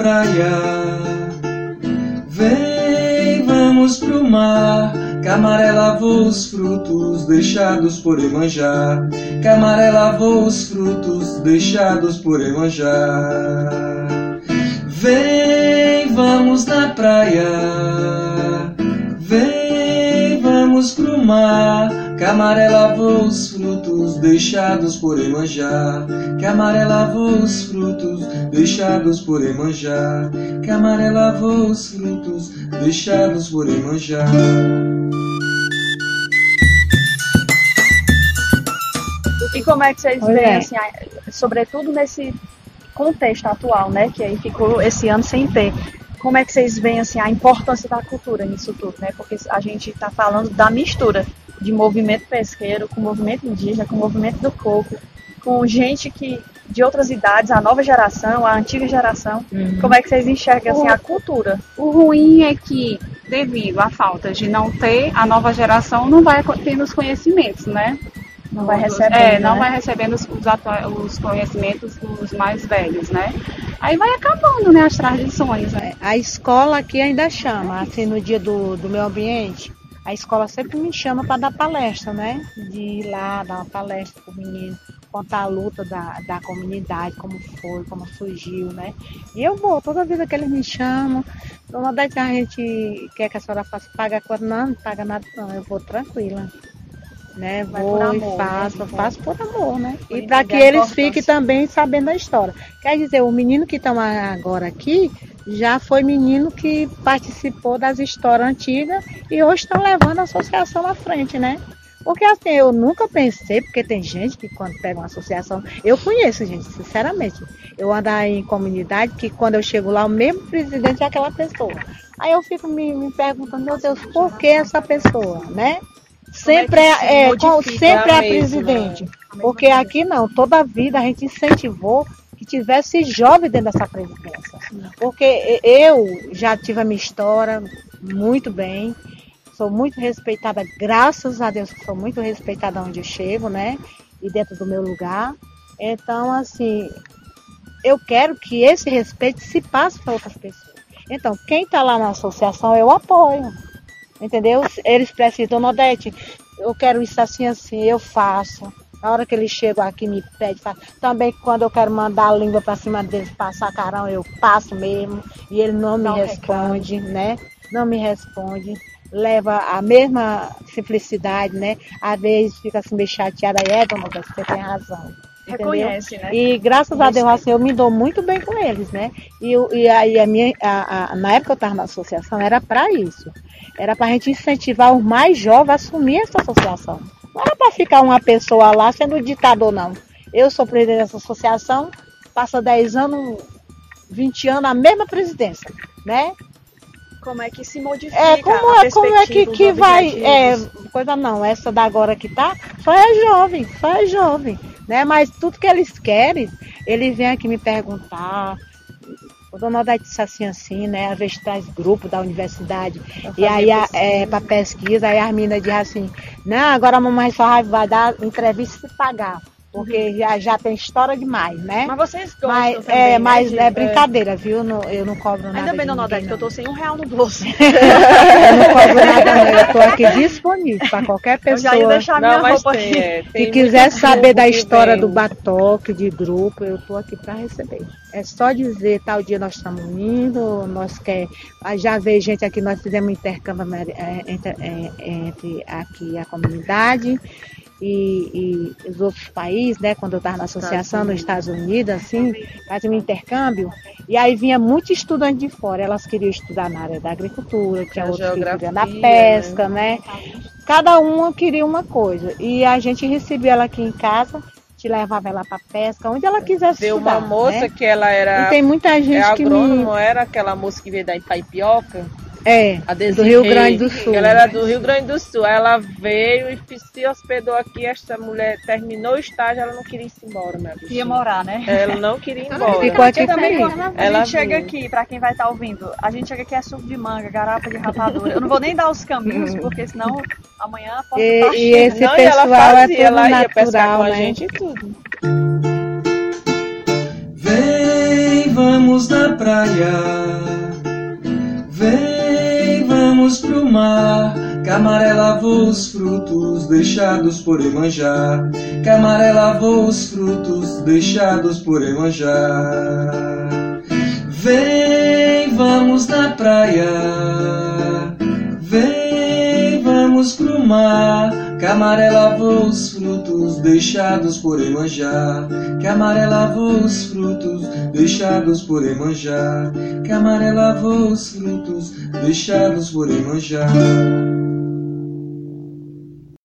praia. Vem, vamos pro mar. Camaré lavou os frutos deixados por Emanjá. Camaré lavou os frutos deixados por Emanjá. Vem, vamos na praia. Vem, vamos pro mar. Camaré lavou os frutos deixados por Emanjá. Camaré lavou os frutos deixados por Emanjá. Camaré lavou os frutos deixados por Emanjá. E como é que vocês veem, assim, sobretudo nesse contexto atual, né, que aí ficou esse ano sem ter, como é que vocês veem assim, a importância da cultura nisso tudo, né? Porque a gente está falando da mistura de movimento pesqueiro com movimento indígena, com movimento do coco, com gente que de outras idades, a nova geração, a antiga geração. Uhum. Como é que vocês enxergam assim, a cultura? O ruim é que, devido à falta de não ter, a nova geração não vai tendo os conhecimentos, né? Não vai recebendo. É, não né? vai recebendo os, os, conhecimentos dos mais velhos, né? Aí vai acabando, né, as tradições. Né? A escola aqui ainda chama, assim, no dia do, do meu ambiente, a escola sempre me chama para dar palestra, né? De ir lá, dar uma palestra para o menino, contar a luta da, da comunidade, como foi, como surgiu, né? E eu vou, toda vida que eles me chamam, dona Dete, a gente quer que a senhora faça, paga quando não, não paga nada não, eu vou tranquila né? Vai Vou amor, e faço, né? faço por amor, né? Por e para que eles fiquem também sabendo da história. Quer dizer, o menino que está agora aqui já foi menino que participou das histórias antigas e hoje está levando a associação à frente, né? Porque assim, eu nunca pensei, porque tem gente que quando pega uma associação, eu conheço gente, sinceramente. Eu ando em comunidade que quando eu chego lá, o mesmo presidente é aquela pessoa. Aí eu fico me, me perguntando, meu Deus, por que essa pessoa, né? Sempre é, é com, sempre é presidente. Porque aqui não, toda a vida a gente incentivou que tivesse jovem dentro dessa presidência. Porque eu já tive a minha história muito bem, sou muito respeitada, graças a Deus sou muito respeitada onde eu chego, né? E dentro do meu lugar. Então, assim, eu quero que esse respeito se passe para outras pessoas. Então, quem está lá na associação, eu apoio. Entendeu? Eles precisam, Nodete, eu quero isso assim, assim, eu faço. Na hora que eles chegam aqui, me pede. Faço. Também quando eu quero mandar a língua para cima deles, passar carão, eu passo mesmo. E ele não me não responde, né? Não me responde. Leva a mesma simplicidade, né? Às vezes fica assim meio chateada. É, dona você tem razão. Reconhece, né? E graças a Deus, assim, eu me dou muito bem com eles, né? E, e aí a minha, a, a, na época eu estava na associação, era para isso. Era para a gente incentivar os mais jovens a assumir essa associação. Não era para ficar uma pessoa lá sendo ditador, não. Eu sou presidente dessa associação, passa 10 anos, 20 anos a mesma presidência, né? Como é que se modifica é, como, é, como é que, que vai. É, coisa não, essa da agora que tá, só é jovem, só é jovem né? Mas tudo que eles querem, eles vêm aqui me perguntar. O Dona Odete disse assim, assim, né? Às vezes traz grupo da universidade. E aí, é, para pesquisa, aí as meninas dizem assim, não, agora a mamãe só vai dar entrevista se pagar. Porque uhum. já, já tem história demais, né? Mas vocês gostam mas, também, É, né, mas é brincadeira, viu? Não, eu não cobro nada. Ainda bem, Dona Odete, que eu tô sem um real no bolso. eu não cobro nada, não. Eu tô aqui disponível para qualquer pessoa. Eu já ia deixar minha não, roupa tem, é, tem Se quiser saber da história do batoque, de grupo, eu tô aqui para receber. É só dizer, tal dia nós estamos indo, nós quer. Já veio gente aqui, nós fizemos um intercâmbio é, entre, é, entre aqui a comunidade e, e, os outros países, né? Quando eu estava na associação nos Estados Unidos, assim, fazia um intercâmbio. E aí vinha muito estudante de fora. Elas queriam estudar na área da agricultura, tinha outros que queriam da pesca, né? né? Cada uma queria uma coisa. E a gente recebia ela aqui em casa te levava ela para pesca, onde ela quisesse Deu estudar. uma moça né? que ela era. E tem muita gente é que me... era aquela moça que veio da Ipaipioca? É, do Rio Grande do Sul. Ela era do Rio Grande do Sul. Ela veio e se hospedou aqui. Essa mulher terminou o estágio, ela não queria ir embora, né? Ia morar, né? Ela não queria ir embora. Ficou aqui também. A ela gente chega aqui, pra quem vai estar tá ouvindo, a gente chega aqui é suco de manga, garapa de rapadura. Eu não vou nem dar os caminhos, porque senão amanhã posso e, estar E esse não, pessoal e ela fazia, é tudo ela natural, ia pescar com né? a gente e tudo. Vem, vamos vamos na praia. Vem, vamos pro mar. Camaré lavou os frutos deixados por Emanjá. Camaré lavou os frutos deixados por Emanjá. Vem, vamos na praia. Vem, vamos pro mar. Camaré lavou os frutos deixados por Emanjá. Camaré lavou os frutos deixados por Emanjá. Camaré lavou os frutos deixados por Emanjá.